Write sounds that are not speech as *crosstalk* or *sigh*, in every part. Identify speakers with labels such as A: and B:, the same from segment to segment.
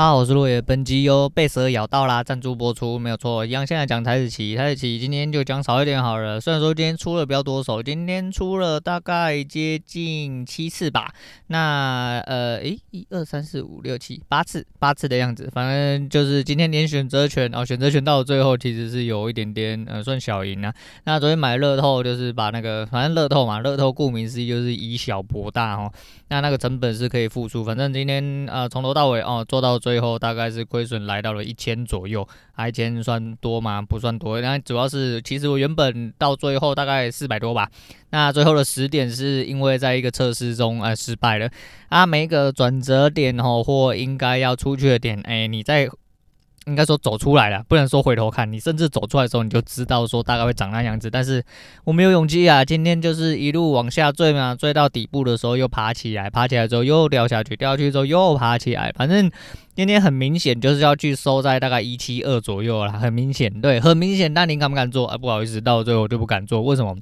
A: 大家好，我是落叶。本集由被蛇咬到啦，赞助播出，没有错。一样，现在讲台子棋，台子棋今天就讲少一点好了。虽然说今天出了比较多手，今天出了大概接近七次吧。那呃，诶，一二三四五六七八次，八次的样子。反正就是今天连选择权哦，选择权到了最后其实是有一点点呃，算小赢啊。那昨天买乐透就是把那个，反正乐透嘛，乐透顾名思义就是以小博大哦。那那个成本是可以付出，反正今天呃从头到尾哦做到最最后大概是。亏损来到了一千左右，啊，一千算多吗？不算多，那主要是其实我原本到最后大概四百多吧，那最后的十点是因为在一个测试中呃失败了，啊，每一个转折点哦或应该要出去的点，哎，你在。应该说走出来了，不能说回头看。你甚至走出来的时候，你就知道说大概会长那样子。但是我没有勇气啊，今天就是一路往下坠嘛，坠到底部的时候又爬起来，爬起来之后又掉下去，掉下去之后又爬起来。反正今天很明显就是要去收在大概一七二左右了，很明显，对，很明显。但你敢不敢做？啊，不好意思，到最后我就不敢做。为什么？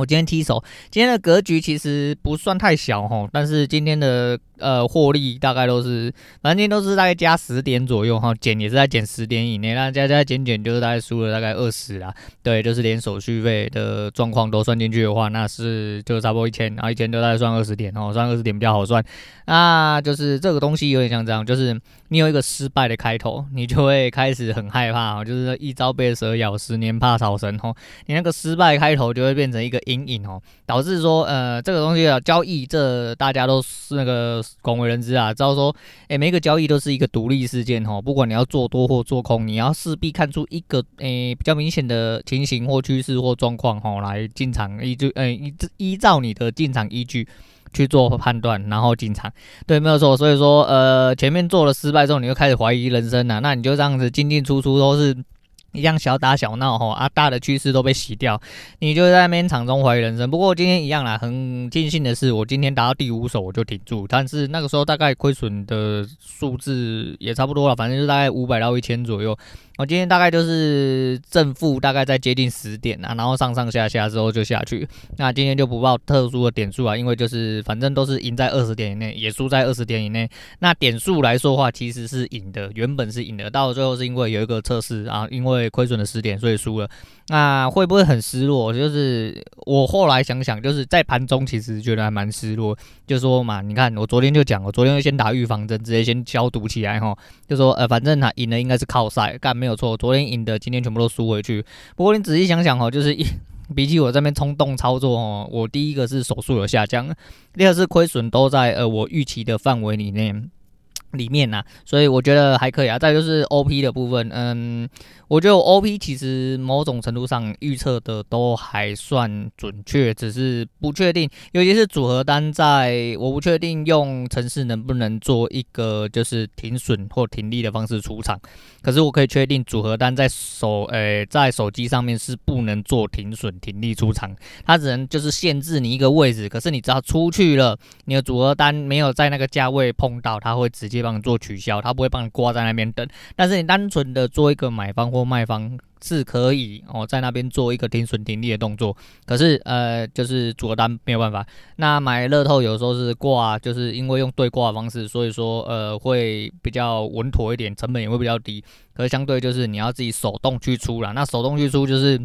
A: 我今天踢手，今天的格局其实不算太小齁，但是今天的。呃，获利大概都是，反正都是大概加十点左右哈，减也是在减十点以内，那加加减减就是大概输了大概二十啦。对，就是连手续费的状况都算进去的话，那是就差不多一千，然后一千就大概算二十点哦，算二十点比较好算。那就是这个东西有点像这样，就是你有一个失败的开头，你就会开始很害怕，就是一朝被蛇咬，十年怕草绳哦。你那个失败开头就会变成一个阴影哦，导致说呃这个东西啊交易这大家都是那个。广为人知啊，知道说，诶，每一个交易都是一个独立事件哦，不管你要做多或做空，你要势必看出一个诶比较明显的情形或趋势或状况哈，来进场依据，诶依依照你的进场依据去做判断，然后进场，对，没有错。所以说，呃，前面做了失败之后，你就开始怀疑人生了，那你就这样子进进出出都是。一样小打小闹哈，啊大的趋势都被洗掉，你就在那边场中怀疑人生。不过今天一样啦，很庆幸的是，我今天达到第五手我就挺住，但是那个时候大概亏损的数字也差不多了，反正就大概五百到一千左右。我今天大概就是正负大概在接近十点啊，然后上上下下之后就下去。那今天就不报特殊的点数啊，因为就是反正都是赢在二十点以内，也输在二十点以内。那点数来说的话，其实是赢的，原本是赢的，到最后是因为有一个测试啊，因为亏损了十点，所以输了。那会不会很失落？就是我后来想想，就是在盘中其实觉得还蛮失落。就说嘛，你看我昨天就讲，我昨天就先打预防针，直接先消毒起来哈。就说呃，反正他赢了应该是靠赛，干没有错。昨天赢的，今天全部都输回去。不过你仔细想想哦，就是一比起我这边冲动操作哦，我第一个是手速有下降，第二是亏损都在呃我预期的范围里面。里面呐、啊，所以我觉得还可以啊。再就是 OP 的部分，嗯，我觉得 OP 其实某种程度上预测的都还算准确，只是不确定，尤其是组合单在，我不确定用城市能不能做一个就是停损或停利的方式出场。可是我可以确定组合单在手，诶、在手机上面是不能做停损停利出场，它只能就是限制你一个位置。可是你只要出去了，你的组合单没有在那个价位碰到，它会直接。帮你做取消，他不会帮你挂在那边等。但是你单纯的做一个买方或卖方是可以哦，在那边做一个停损停利的动作。可是呃，就是组合单没有办法。那买乐透有时候是挂，就是因为用对挂的方式，所以说呃会比较稳妥一点，成本也会比较低。可是相对就是你要自己手动去出啦，那手动去出就是。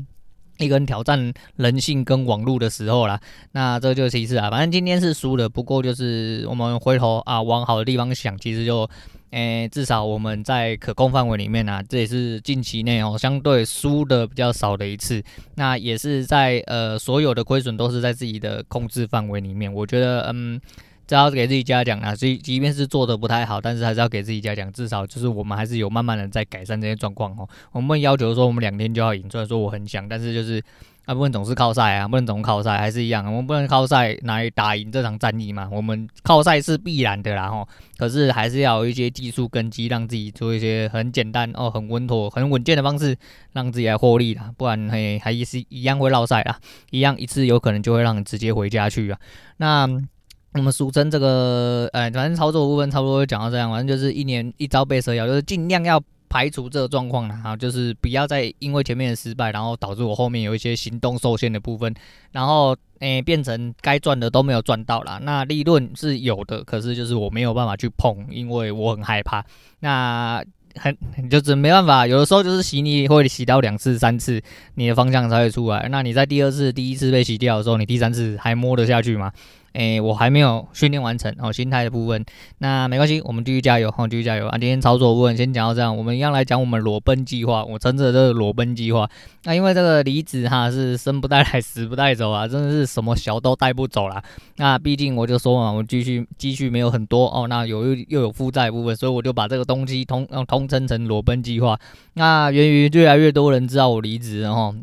A: 一个人挑战人性跟网络的时候啦，那这就是其次啊。反正今天是输了，不过就是我们回头啊往好的地方想，其实就，诶、至少我们在可控范围里面啊，这也是近期内哦相对输的比较少的一次。那也是在呃所有的亏损都是在自己的控制范围里面，我觉得嗯。只要给自己嘉奖啊，所以即便是做的不太好，但是还是要给自己嘉奖，至少就是我们还是有慢慢的在改善这些状况哦。我们要求说我们两天就要赢，虽然说我很想，但是就是啊，不能总是靠赛啊，不能总靠赛，还是一样，我们不能靠赛来打赢这场战役嘛。我们靠赛是必然的啦吼，可是还是要有一些技术根基，让自己做一些很简单哦、很稳妥、很稳健的方式，让自己来获利啦。不然嘿，还是一样会落赛啦，一样一次有可能就会让你直接回家去啊。那。我们俗称这个，呃，反正操作部分差不多就讲到这样，反正就是一年一朝被蛇咬，就是尽量要。排除这个状况了，哈，就是不要再因为前面的失败，然后导致我后面有一些行动受限的部分，然后诶、变成该赚的都没有赚到啦。那利润是有的，可是就是我没有办法去碰，因为我很害怕。那很就是没办法，有的时候就是洗你会洗到两次、三次，你的方向才会出来。那你在第二次、第一次被洗掉的时候，你第三次还摸得下去吗？诶、我还没有训练完成哦，心态的部分，那没关系，我们继续加油，哈，继续加油啊！今天操作部分先讲到这样，我们一样来讲我们裸奔计划。我称之为这个裸奔计划。那因为这个离职哈是生不带来，死不带走啊，真的是什么小都带不走啦。那毕竟我就说嘛，我继续积蓄没有很多哦，那有又又有负债部分，所以我就把这个东西通通称成裸奔计划。那源于越来越多人知道我离职，然后。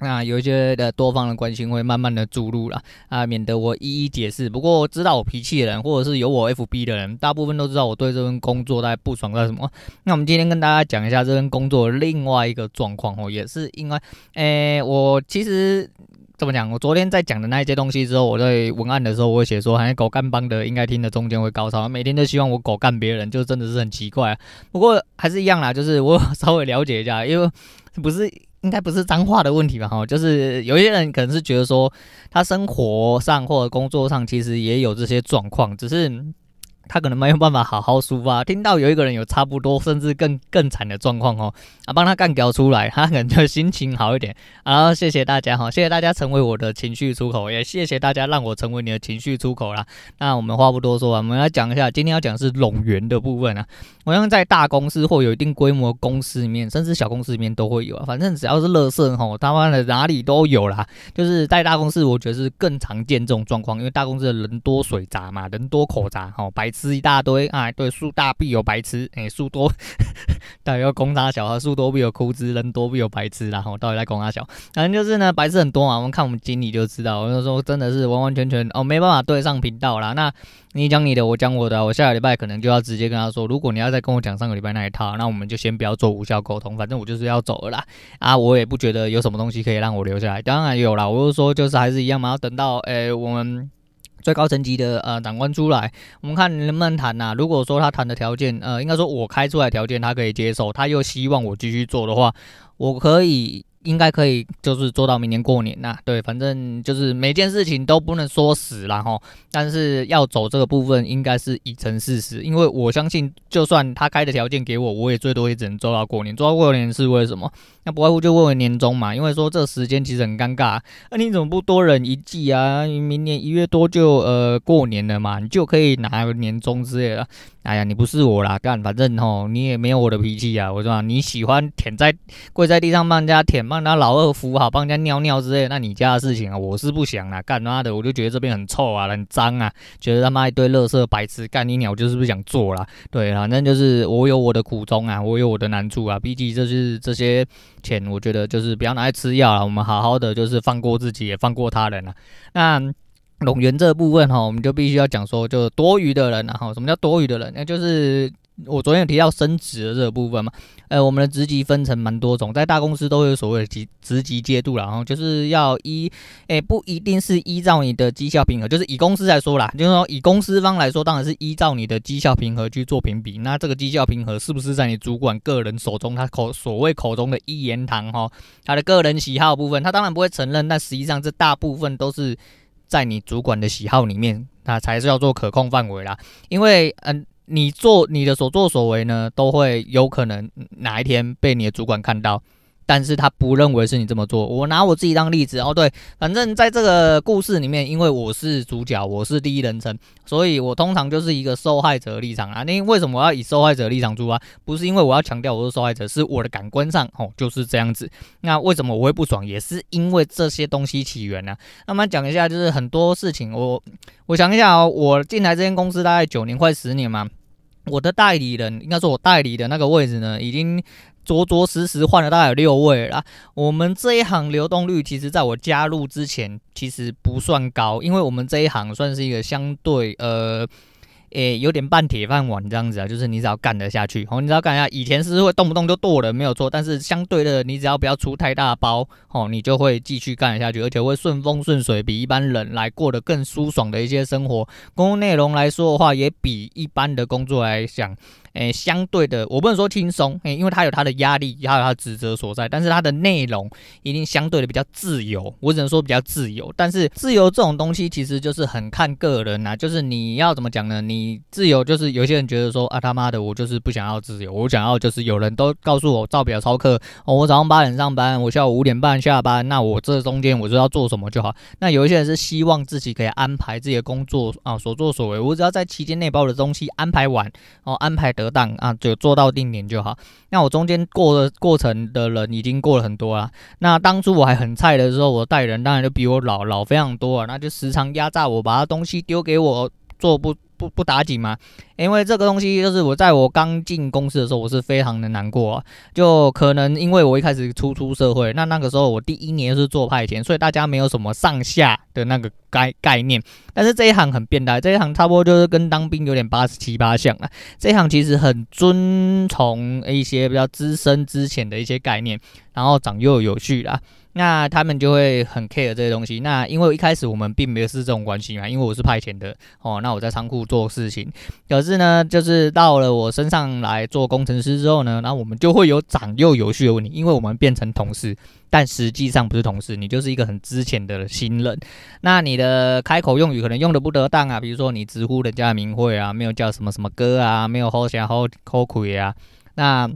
A: 那有一些的多方的关心会慢慢的注入了啊，免得我一一解释。不过知道我脾气的人，或者是有我 FB 的人，大部分都知道我对这份工作在不爽在什么。那我们今天跟大家讲一下这份工作另外一个状况哦，也是因为，诶、我其实怎么讲？我昨天在讲的那一些东西之后，我在文案的时候我会写说，好像狗干帮的应该听的中间会高潮，每天都希望我狗干别人，就真的是很奇怪啊。不过还是一样啦，就是我 *laughs* 稍微了解一下，因为不是。应该不是脏话的问题吧？哈，就是有些人可能是觉得说，他生活上或者工作上其实也有这些状况，只是。他可能没有办法好好抒发，听到有一个人有差不多甚至更更惨的状况哦，啊，帮他干掉出来，他可能就心情好一点。好，谢谢大家哈，谢谢大家成为我的情绪出口，也谢谢大家让我成为你的情绪出口啦。那我们话不多说啊，我们来讲一下，今天要讲的是冗员的部分啊。我想在大公司或有一定规模公司里面，甚至小公司里面都会有啊。反正只要是垃圾吼，他妈的哪里都有啦。就是在大公司，我觉得是更常见这种状况，因为大公司的人多水杂嘛，人多口杂吼，白。吃一大堆啊！对，树大必有白痴，哎、树多，到底要攻他小，树多必有枯枝，人多必有白痴，然后到底在公差小，反正就是呢，白痴很多嘛。我们看我们经理就知道，我就说真的是完完全全哦，没办法对上频道啦。那你讲你的，我讲我的，我下个礼拜可能就要直接跟他说，如果你要再跟我讲上个礼拜那一套，那我们就先不要做无效沟通，反正我就是要走了啦。啊，我也不觉得有什么东西可以让我留下来，当然有啦，我就说就是还是一样嘛，要等到哎、我们。最高层级的呃长官出来，我们看能不能谈呐、啊？如果说他谈的条件，呃，应该说我开出来条件他可以接受，他又希望我继续做的话，我可以。应该可以，就是做到明年过年呐。对，反正就是每件事情都不能说死了哈。但是要走这个部分，应该是已成事实。因为我相信，就算他开的条件给我，我也最多也只能做到过年。做到过年是为什么？那不外乎就问问年终嘛。因为说这时间其实很尴尬。那你怎么不多忍一季啊？明年一月多就呃过年了嘛，你就可以拿年终之类的。哎呀，你不是我啦，干，反正吼你也没有我的脾气啊。我说你喜欢舔在跪在地上帮人家舔。帮人家老二扶好，帮人家尿尿之类，那你家的事情啊，我是不想啦。干妈的，我就觉得这边很臭啊，很脏啊，觉得他妈一堆垃圾白痴，干你鸟就是不想做啦？对，反正就是我有我的苦衷啊，我有我的难处啊。毕竟这是这些钱，我觉得就是不要拿来吃药了，我们好好的就是放过自己，也放过他人啊。那冗员这部分哈，我们就必须要讲说，就多余的人啊，后，什么叫多余的人？那就是。我昨天有提到升职的这个部分嘛，呃，我们的职级分成蛮多种，在大公司都有所谓的级职级阶度，然后就是要依，诶、不一定是依照你的绩效评核，就是以公司来说啦，就是说以公司方来说，当然是依照你的绩效评核去做评比。那这个绩效评核是不是在你主管个人手中，他口所谓口中的一言堂哈，他的个人喜好部分，他当然不会承认，但实际上这大部分都是在你主管的喜好里面，那才是要做可控范围啦，因为嗯。你做你的所作所为呢，都会有可能哪一天被你的主管看到。但是他不认为是你这么做。我拿我自己当例子哦，对，反正在这个故事里面，因为我是主角，我是第一人称，所以我通常就是一个受害者立场啊。那为什么我要以受害者立场出发？不是因为我要强调我是受害者，是我的感官上哦就是这样子。那为什么我会不爽？也是因为这些东西起源呢、那么讲一下，就是很多事情，我我想一下哦，我进来这间公司大概九年，快十年嘛。我的代理人，应该说我代理的那个位置呢，已经着着实实换了大概有六位了。我们这一行流动率，其实在我加入之前，其实不算高，因为我们这一行算是一个相对呃。诶、有点半铁饭碗这样子啊，就是你只要干得下去，哦，你只要干下，以前是会动不动就剁的，没有错，但是相对的，你只要不要出太大包，哦，你就会继续干下去，而且会顺风顺水，比一般人来过得更舒爽的一些生活。工作内容来说的话，也比一般的工作来讲。诶，相对的，我不能说轻松，诶，因为他有他的压力，还有他职责所在，但是他的内容一定相对的比较自由，我只能说比较自由。但是自由这种东西其实就是很看个人呐、就是你要怎么讲呢？你自由就是有些人觉得说啊他妈的，我就是不想要自由，我想要就是有人都告诉我照表操课，哦，我早上八点上班，我下午五点半下班，那我这中间我就要做什么就好。那有一些人是希望自己可以安排自己的工作啊，所作所为，我只要在期间内把我的东西安排完，哦，安排得得当啊，就做到定点就好。那我中间过的过程的人已经过了很多了。那当初我还很菜的时候，我带人当然就比我老老非常多啊，那就时常压榨我，把他东西丢给我做不。不不打紧吗？因为这个东西就是我在我刚进公司的时候，我是非常的难过啊。就可能因为我一开始初出社会，那那个时候我第一年是做派遣，所以大家没有什么上下的那个概概念。但是这一行很变态，这一行差不多就是跟当兵有点八十七八像啊。这一行其实很遵从一些比较资深之前的一些概念，然后长幼有序啦。那他们就会很 care 这些东西。那因为一开始我们并没有是这种关系嘛，因为我是派遣的哦。那我在仓库做事情，可是呢，就是到了我身上来做工程师之后呢，那我们就会有长幼有序的问题，因为我们变成同事，但实际上不是同事，你就是一个很之前的新人。那你的开口用语可能用的不得当啊，比如说你直呼人家的名讳啊，没有叫什么什么哥啊，没有好声好口气啊，那。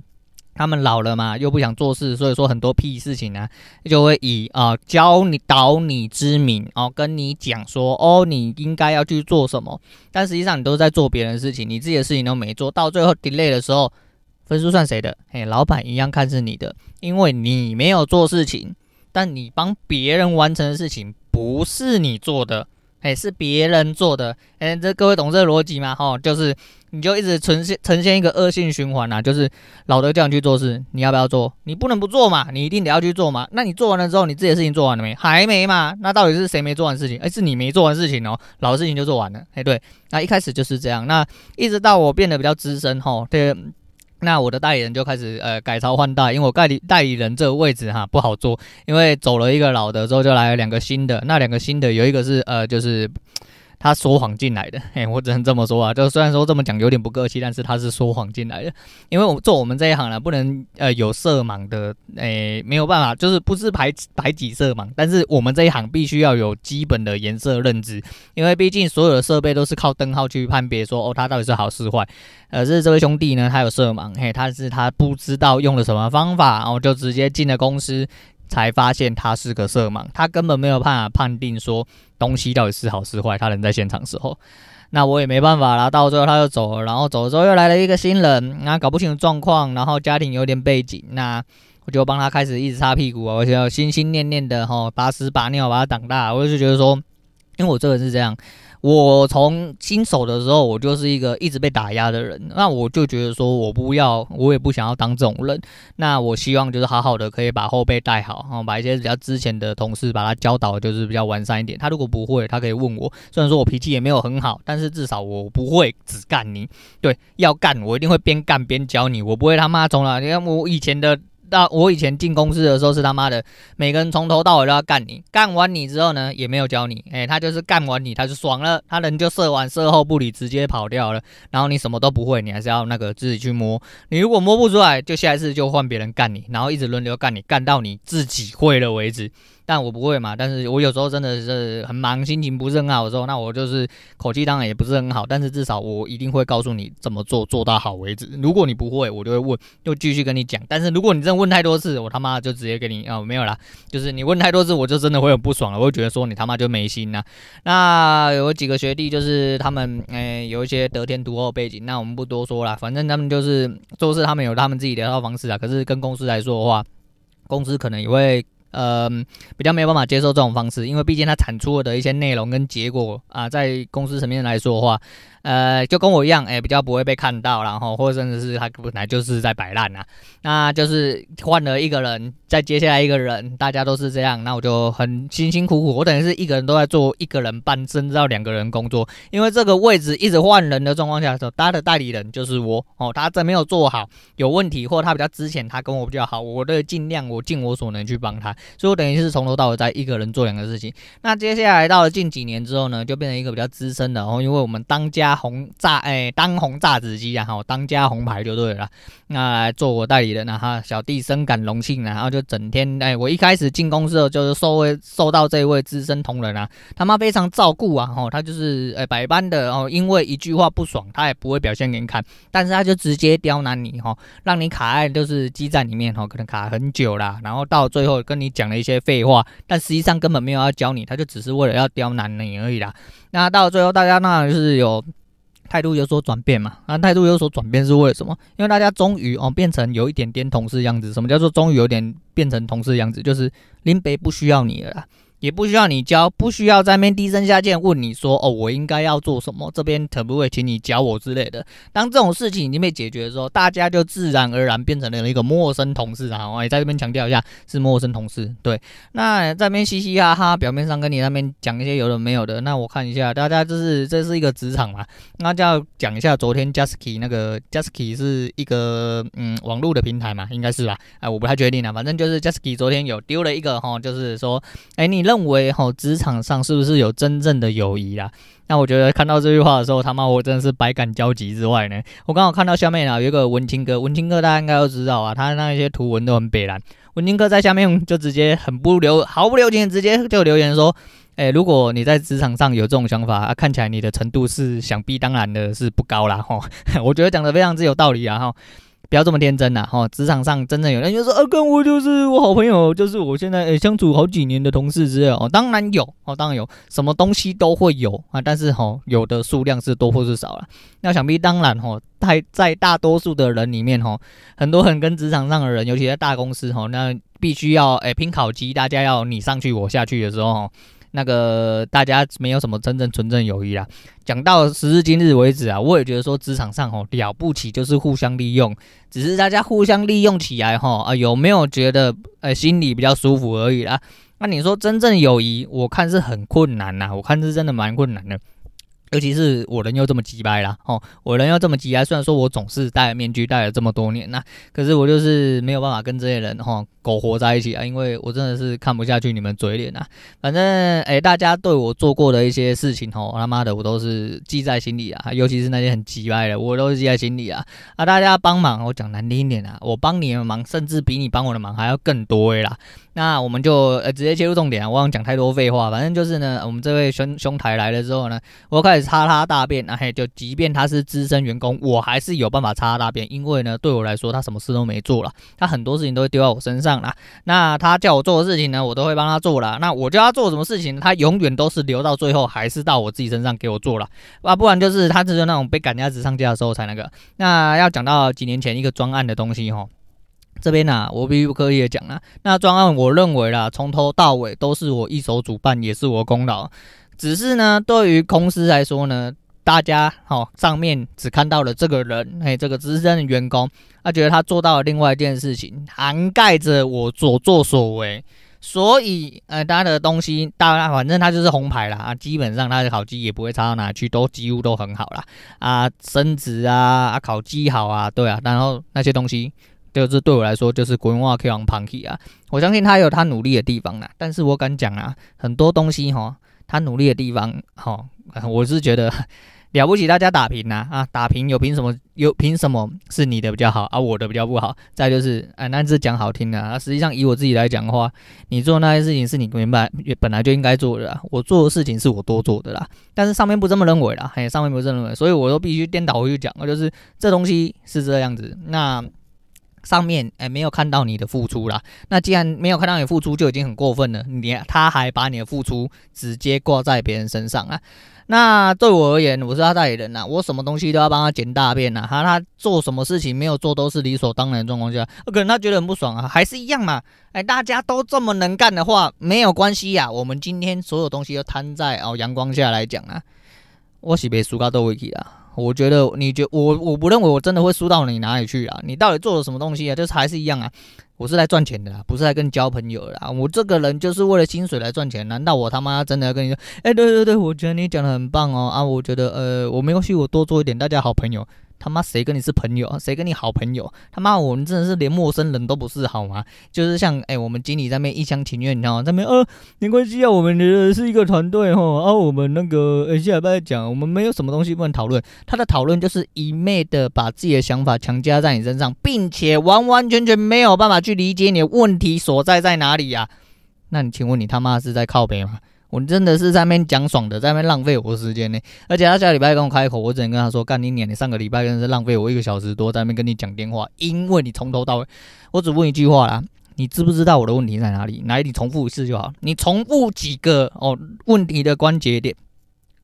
A: 他们老了嘛，又不想做事，所以说很多屁事情呢、啊，就会以啊、教你导你之名哦，跟你讲说哦，你应该要去做什么，但实际上你都在做别人的事情，你自己的事情都没做，到最后 delay 的时候，分数算谁的？嘿，老板一样看是你的，因为你没有做事情，但你帮别人完成的事情不是你做的。哎，是别人做的，哎，这各位懂这个逻辑吗？哈，就是你就一直呈现呈现一个恶性循环啊，就是老的叫你去做事，你要不要做？你不能不做嘛，你一定得要去做嘛。那你做完了之后，你自己的事情做完了没？还没嘛？那到底是谁没做完事情？哎，是你没做完事情哦，老的事情就做完了。哎，对，那一开始就是这样，那一直到我变得比较资深，哈，对。那我的代理人就开始呃改朝换代，因为我代理代理人这个位置哈不好做，因为走了一个老的之后就来了两个新的，那两个新的有一个是呃就是。他说谎进来的，*laughs* 嘿，我只能这么说啊。就虽然说这么讲有点不客气，但是他是说谎进来的。因为我做我们这一行呢，不能呃有色盲的，诶、没有办法，就是不是排排挤色盲，但是我们这一行必须要有基本的颜色认知，因为毕竟所有的设备都是靠灯号去判别说，哦，它到底是好是坏。呃，是这位兄弟呢，他有色盲，嘿，他是他不知道用了什么方法，然后就直接进了公司。才发现他是个色盲，他根本没有办法判定说东西到底是好是坏。他人在现场时候，那我也没办法啦。到最后他就走了，然后走了之后又来了一个新人，那搞不清楚状况，然后家庭有点背景，那我就帮他开始一直擦屁股啊，我就心心念念的哈，把屎把尿把他挡大。我就觉得说，因为我这个人是这样。我从新手的时候，我就是一个一直被打压的人，那我就觉得说，我不要，我也不想要当这种人。那我希望就是好好的可以把后辈带好，然后把一些比较之前的同事把他教导，就是比较完善一点。他如果不会，他可以问我。虽然说我脾气也没有很好，但是至少我不会只干你。对，要干我一定会边干边教你，我不会他妈从来。你看我以前的。那我以前进公司的时候是他妈的，每个人从头到尾都要干你，干完你之后呢，也没有教你，哎，他就是干完你他就爽了，他人就射完射后不理，直接跑掉了，然后你什么都不会，你还是要那个自己去摸，你如果摸不出来，就下一次就换别人干你，然后一直轮流干你，干到你自己会了为止。但我不会嘛，但是我有时候真的是很忙，心情不是很好的时候，那我就是口气当然也不是很好，但是至少我一定会告诉你怎么做，做到好为止。如果你不会，我就会问，就继续跟你讲。但是如果你真的问太多次，我他妈就直接给你啊、哦，没有啦，就是你问太多次，我就真的会很不爽了，我会觉得说你他妈就没心呐。那有几个学弟就是他们，诶、有一些得天独厚背景，那我们不多说了，反正他们就是做事，他们有他们自己的一套方式啊。可是跟公司来说的话，公司可能也会。嗯，比较没有办法接受这种方式，因为毕竟它产出的一些内容跟结果啊，在公司层面来说的话。呃，就跟我一样，哎、比较不会被看到，然后或者甚至是他本来就是在摆烂呐，那就是换了一个人，再接下来一个人，大家都是这样，那我就很辛辛苦苦，我等于是一个人都在做一个人半甚至到两个人工作，因为这个位置一直换人的状况下的时候，他的代理人就是我哦，他在没有做好，有问题，或他比较之前他跟我比较好，我都尽量我尽我所能去帮他，所以我等于是从头到尾在一个人做两个事情。那接下来到了近几年之后呢，就变成一个比较资深的，然后因为我们当家红炸哎当红炸子鸡啊，哈，当家红牌就对了。那来做我代理人，然后小弟深感荣幸，然后就整天哎，我一开始进公司的就是受位受到这位资深同仁啊，他妈非常照顾啊，哈，他就是哎百般的哦，因为一句话不爽，他也不会表现给你看，但是他就直接刁难你哈，让你卡在就是基站里面哈，可能卡很久啦，然后到最后跟你讲了一些废话，但实际上根本没有要教你，他就只是为了要刁难你而已啦。那到最后大家那就是有态度有所转变嘛，啊态度有所转变是为了什么？因为大家终于哦变成有一点点同事样子。什么叫做终于有点变成同事样子？就是林北不需要你了。也不需要你教，不需要在那边低声下气问你说哦，我应该要做什么？这边可不可以请你教我之类的？当这种事情已经被解决的时候，大家就自然而然变成了一个陌生同事啊！我也在这边强调一下，是陌生同事。对，那在那边嘻嘻哈哈，表面上跟你那边讲一些有的没有的。那我看一下，大家这是这是一个职场嘛？那就要讲一下昨天 Jasky 那个 Jasky 是一个嗯网络的平台嘛？应该是吧？哎，我不太确定啊，反正就是 Jasky 昨天有丢了一个哈，就是说，哎，你。认为哈，职场上是不是有真正的友谊啦？那我觉得看到这句话的时候，他妈我真的是百感交集之外呢。我刚好看到下面啊有一个文青哥，文青哥大家应该都知道啊，他那些图文都很北蓝。文青哥在下面就直接很不留毫不留情，直接就留言说：“哎，如果你在职场上有这种想法啊，看起来你的程度是想必当然的是不高啦。哈。*laughs* 我觉得讲的非常之有道理啊哈。不要这么天真呐！哈，职场上真正有人就说，呃、啊，跟我就是我好朋友，就是我现在、欸、相处好几年的同事之类哦。当然有哦，当然有，什么东西都会有啊，但是哈，有的数量是多或是少了。那想必当然哈，在在大多数的人里面哈，很多人跟职场上的人，尤其在大公司哈，那必须要诶、拼考绩，大家要你上去我下去的时候。那个大家没有什么真正纯正友谊啦。讲到时至今日为止啊，我也觉得说职场上吼了不起，就是互相利用，只是大家互相利用起来吼啊，有没有觉得呃心里比较舒服而已啦？那你说真正友谊，我看是很困难呐，我看是真的蛮困难的。尤其是我人又这么鸡掰啦，吼，我人又这么鸡掰。虽然说我总是戴面具戴了这么多年呐，可是我就是没有办法跟这些人吼苟活在一起啊，因为我真的是看不下去你们嘴脸呐。反正诶、大家对我做过的一些事情吼，他妈的我都是记在心里啊。尤其是那些很鸡掰的，我都是记在心里啊。啊，大家帮忙，我讲难听一点啊，我帮你的忙，甚至比你帮我的忙还要更多啦。那我们就呃直接切入重点啊，我想讲太多废话。反正就是呢，我们这位兄兄台来了之后呢，我开始擦他大便啊，嘿，就即便他是资深员工，我还是有办法擦他大便，因为呢，对我来说他什么事都没做了，他很多事情都会丢到我身上啦。那他叫我做的事情呢，我都会帮他做了。那我叫他做什么事情，他永远都是留到最后，还是到我自己身上给我做了啊，不然就是他只有那种被赶鸭子上架的时候才那个。那要讲到几年前一个专案的东西哈。这边呢、啊，我必不刻意的讲啊，那专案我认为啦，从头到尾都是我一手主办，也是我功劳。只是呢，对于公司来说呢，大家、哦、上面只看到了这个人，嘿，这个资深的员工，他觉得他做到了另外一件事情，涵盖着我所作所为，所以呃，他的东西，当然反正他就是红牌啦啊，基本上他的考绩也不会差到哪去，都几乎都很好啦啊，升职啊，啊，考绩好啊，对啊，然后那些东西。就是对我来说，就是滚话 K 王 Punky 啊！我相信他有他努力的地方啦，但是我敢讲啊，很多东西哈，他努力的地方哈，*laughs* 我是觉得 *laughs* 了不起，大家打平呐啊，打平有凭什么？有凭什么是你的比较好啊？我的比较不好？再就是，哎，那是讲好听的啊，实际上以我自己来讲的话，你做那些事情是你明白也本来就应该做的啦，我做的事情是我多做的啦，但是上面不这么认为啦，嘿，上面不这么认为，所以我都必须颠倒回去讲，我就是这东西是这样子，那。上面诶、没有看到你的付出啦，那既然没有看到你付出就已经很过分了，你他还把你的付出直接挂在别人身上啊？那对我而言，我是他代理人呐，我什么东西都要帮他捡大便呐，他他做什么事情没有做都是理所当然的状况下，可能他觉得很不爽啊，还是一样嘛？哎、大家都这么能干的话，没有关系呀，我们今天所有东西都摊在哦阳光下来讲啊，我是被输到多委屈啊。我觉得，你觉我我不认为我真的会输到你哪里去啊？你到底做了什么东西啊？就是还是一样啊，我是来赚钱的啦，不是来跟你交朋友的啦。我这个人就是为了薪水来赚钱，难道我他妈真的要跟你说？哎、对对对，我觉得你讲的很棒哦啊，我觉得呃，我没关系，我多做一点，大家好朋友。他妈谁跟你是朋友？谁跟你好朋友？他妈我们真的是连陌生人都不是好吗？就是像哎、我们经理在那边一厢情愿，你知道吗？在那边呃，没关系啊，我们是一个团队哈，啊，我们那个呃，下礼拜讲，我们没有什么东西不能讨论。他的讨论就是一昧的把自己的想法强加在你身上，并且完完全全没有办法去理解你的问题所在在哪里呀、那你请问你他妈是在靠北吗？我真的是在那边讲爽的，在那边浪费我的时间呢。而且他下礼拜跟我开口，我只能跟他说：“干你娘！你上个礼拜真的是浪费我一个小时多，在那边跟你讲电话，因为你从头到尾，我只问一句话啦，你知不知道我的问题在哪里？来，你重复一次就好，你重复几个哦问题的关节点。”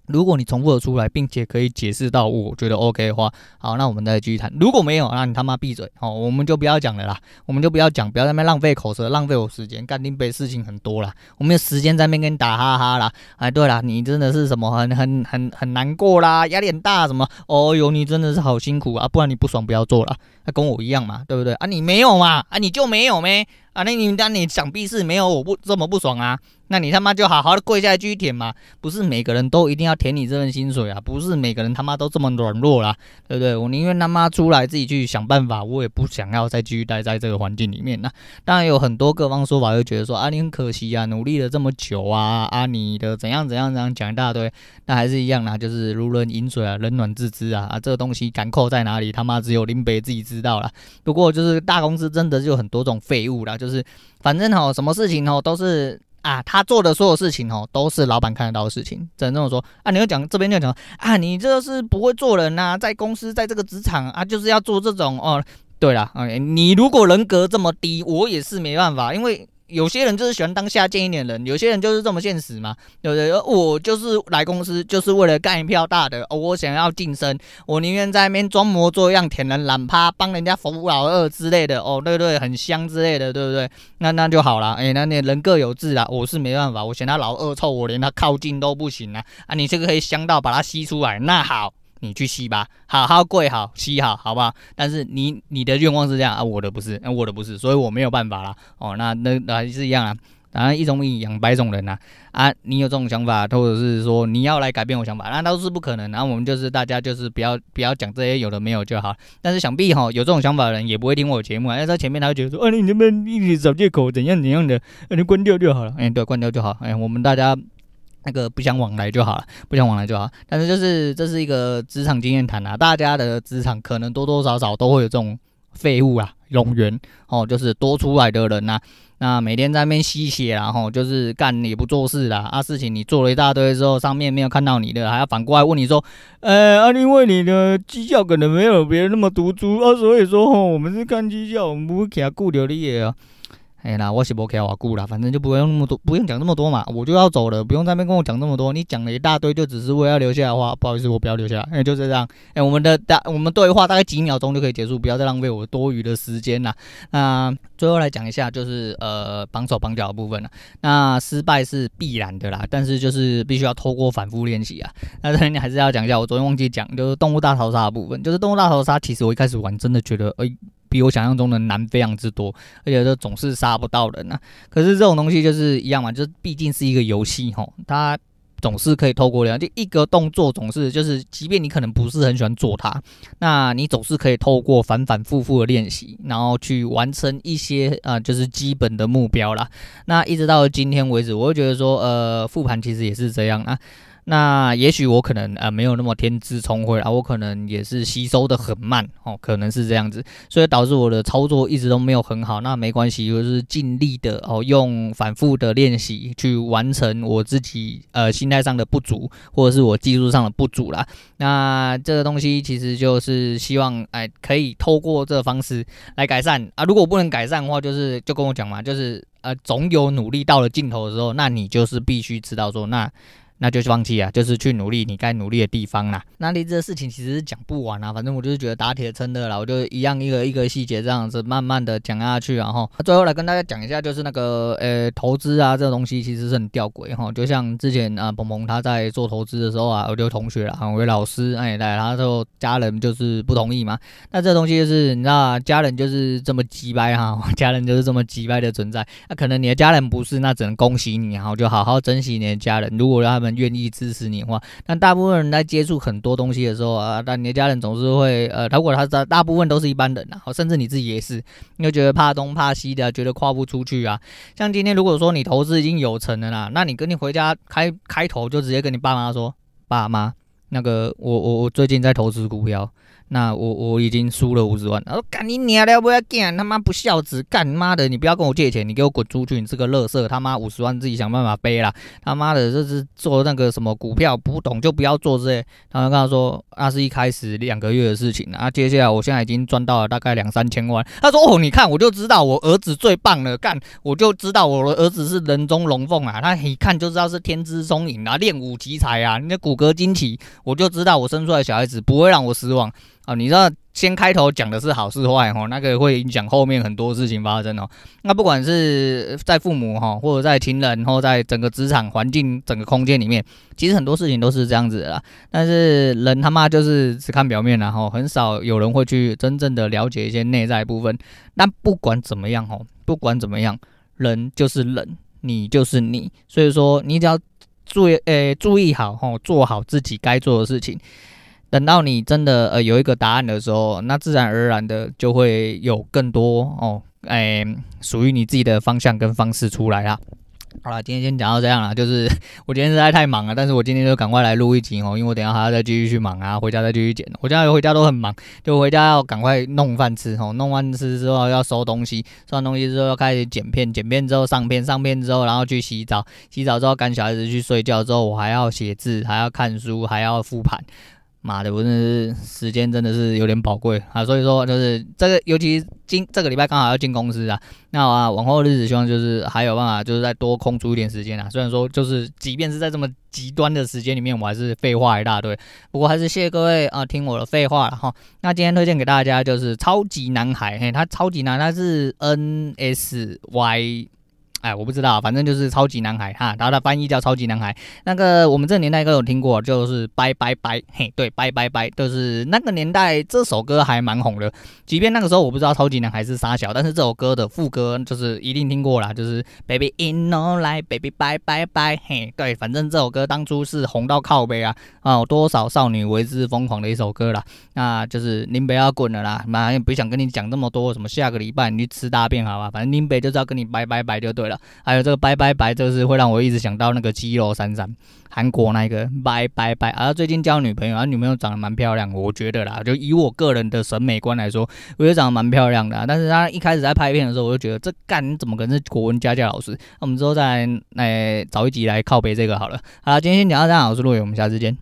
A: 如果你重复的出来，并且可以解释到我觉得 OK 的话，好，那我们再继续谈。如果没有，那你他妈闭嘴哦，我们就不要讲了啦，我们就不要讲，不要在那浪费口舌，浪费我时间。干丁北事情很多啦，我没有时间在那边跟你打哈哈啦。哎，对了，你真的是什么很很很很难过啦，压力很大什么？哦哟，你真的是好辛苦啊，不然你不爽不要做了，那跟我一样嘛，对不对啊？你没有嘛？啊，你就没有没？啊，那你那你想必是没有我不这么不爽啊？那你他妈就好好的跪下来继续舔嘛！不是每个人都一定要舔你这份薪水啊！不是每个人他妈都这么软弱啦，对不对？我宁愿他妈出来自己去想办法，我也不想要再继续待在这个环境里面。那当然有很多各方说法，会觉得说啊，你很可惜啊，努力了这么久啊，啊，你的怎样怎样怎样讲一大堆，那还是一样啦，就是如人饮水啊，冷暖自知啊啊，这个东西敢扣在哪里，他妈只有林北自己知道啦。不过就是大公司真的就很多种废物啦，就就是反正哈，什么事情哦都是。啊，他做的所有事情哦，都是老板看得到的事情。只能这么说啊，你要讲这边就讲啊，你这是不会做人呐、在公司在这个职场啊，就是要做这种哦。对了，哎，你如果人格这么低，我也是没办法，因为。有些人就是喜欢当下贱一点的人，有些人就是这么现实嘛，对不对？我就是来公司就是为了干一票大的哦，我想要晋升，我宁愿在那边装模作样、舔人懒趴、帮人家扶老二之类的，哦，对对，很香之类的，对不对？那那就好了，哎，那你人各有志啦，我是没办法，我嫌他老二臭，我连他靠近都不行啊！啊，你这个可以香到把它吸出来，那好。你去吸吧，好好跪好吸好，好不好？但是你你的愿望是这样啊，我的不是，啊，我的不是，所以我没有办法啦。哦，那那还是一样啊，当然一种米养百种人呐。啊，你有这种想法，或者是说你要来改变我想法，那都是不可能。然后我们就是大家就是不要不要讲这些有的没有就好。但是想必哈有这种想法的人也不会听我节目啊，因为在前面他会觉得说，啊你能不能一直找借口怎样怎样的，那你关掉就好了。哎，对，关掉就好。哎，我们大家。那个不相往来就好了，不相往来就好。但是就是这是一个职场经验谈啊，大家的职场可能多多少少都会有这种废物啊、冗员哦，就是多出来的人呐、啊。那每天在那边吸血然后就是干也不做事啦，啊事情你做了一大堆之后，上面没有看到你的，还要反过来问你说，呃，啊因为你的绩效可能没有别人那么突出啊，所以说哦，我们是看绩效，我们不会给他顾留的嘢啊。哎，那我是不开我顾了，反正就不用那么多，不用讲那么多嘛，我就要走了，不用在那边跟我讲那么多。你讲了一大堆，就只是为了要留下来的话，不好意思，我不要留下来。哎，就这样。哎，我们的大我们对话大概几秒钟就可以结束，不要再浪费我多余的时间了。那最后来讲一下，就是呃绑手绑脚的部分了。那失败是必然的啦，但是就是必须要透过反复练习啊。那这你还是要讲一下，我昨天忘记讲，就是动物大逃杀的部分。就是动物大逃杀，其实我一开始玩真的觉得，哎。比我想象中的难非常之多，而且这总是杀不到人、啊。可是这种东西就是一样嘛，就是毕竟是一个游戏吼，它总是可以透过两，就一个动作总是就是，即便你可能不是很喜欢做它，那你总是可以透过反反复复的练习，然后去完成一些啊、就是基本的目标啦。那一直到今天为止，我就觉得说，呃，复盘其实也是这样啊。那也许我可能呃没有那么天资聪慧啊，我可能也是吸收的很慢哦，可能是这样子，所以导致我的操作一直都没有很好。那没关系，就是尽力的哦，用反复的练习去完成我自己呃心态上的不足，或者是我技术上的不足啦。那这个东西其实就是希望哎可以透过这个方式来改善啊。如果不能改善的话，就是就跟我讲嘛，就是呃总有努力到了尽头的时候，那你就是必须知道说那。那就放弃啊，就是去努力你该努力的地方啦。那离职的事情其实是讲不完啊，反正我就是觉得打铁趁热啦，我就一样一个一个细节这样子慢慢的讲下去，然后最后来跟大家讲一下，就是那个呃投资啊这个东西其实是很吊诡哈，就像之前啊鹏鹏他在做投资的时候啊，我就同学啊，我老师哎来，他说家人就是不同意嘛，那这东西就是你知道，家人就是这么鸡掰哈，*laughs* 家人就是这么鸡掰的存在，那可能你的家人不是，那只能恭喜你，然后就好好珍惜你的家人，如果让他们。愿意支持你的话。但大部分人在接触很多东西的时候啊，但你的家人总是会呃，如果他大大部分都是一般人啊，甚至你自己也是，你就觉得怕东怕西的，觉得跨不出去啊。像今天如果说你投资已经有成了啦，那你跟你回家开开头就直接跟你爸妈说，爸妈，那个我我我最近在投资股票。那我我已经输了五十万，他说干你娘的不要干，他妈不孝子，干妈的你不要跟我借钱，你给我滚出去，你这个乐色，他妈五十万自己想办法背啦，他妈的这是做那个什么股票不懂就不要做这些。他就跟他说那是一开始两个月的事情啊，接下来我现在已经赚到了大概两三千万。他说哦，你看我就知道我儿子最棒了，干我就知道我的儿子是人中龙凤啊，他一看就知道是天资聪颖啊，练武奇才啊，你的骨骼惊奇，我就知道我生出来小孩子不会让我失望。啊，你知道先开头讲的是好是坏哈，那个会影响后面很多事情发生哦。那不管是在父母哈，或者在情人，或在整个职场环境、整个空间里面，其实很多事情都是这样子的啦。但是人他妈就是只看表面，然后很少有人会去真正的了解一些内在部分。但不管怎么样哈，不管怎么样，人就是人，你就是你，所以说你只要注意诶、注意好哈，做好自己该做的事情。等到你真的呃有一个答案的时候，那自然而然的就会有更多哦，哎，属于你自己的方向跟方式出来啦。好了，今天先讲到这样了。就是我今天实在太忙了，但是我今天就赶快来录一集哦，因为我等下还要再继续去忙啊，回家再继续剪。我现在回家都很忙，就回家要赶快弄饭吃哦，弄完吃之后要收东西，收完东西之后要开始剪片，剪片之后上片，上片之后然后去洗澡，洗澡之后赶小孩子去睡觉之后，我还要写字，还要看书，还要复盘。妈的，我真的是时间真的是有点宝贵啊，所以说就是这个，尤其今这个礼拜刚好要进公司啊，那啊往后日子希望就是还有办法，就是再多空出一点时间啊。虽然说就是即便是在这么极端的时间里面，我还是废话一大堆，不过还是谢谢各位啊听我的废话了哈。那今天推荐给大家就是超级男孩，嘿，他超级男，他是 N S Y。哎，我不知道，反正就是超级男孩哈，然后他翻译叫超级男孩。那个我们这个年代应该有听过，就是拜拜拜，嘿，对，拜拜拜，就是那个年代这首歌还蛮红的。即便那个时候我不知道超级男孩是啥小，但是这首歌的副歌就是一定听过啦，就是 Baby in no light，Baby 拜拜拜嘿，对，反正这首歌当初是红到靠北啊，啊，多少少女为之疯狂的一首歌啦。那就是林北要滚了啦，妈也不想跟你讲这么多，什么下个礼拜你去吃大便好吧，反正林北就是要跟你拜拜拜就对了。还有这个拜拜拜，就是会让我一直想到那个肌肉闪闪，韩国那个拜拜拜。啊最近交女朋友，他女朋友长得蛮漂亮，我觉得啦，就以我个人的审美观来说，我觉得长得蛮漂亮的。但是他一开始在拍片的时候，我就觉得这干你怎么可能是国文家教老师？那我们之后再来，找一集来靠背这个好了。好了，今天先讲到这，我是陆伟，我们下次见。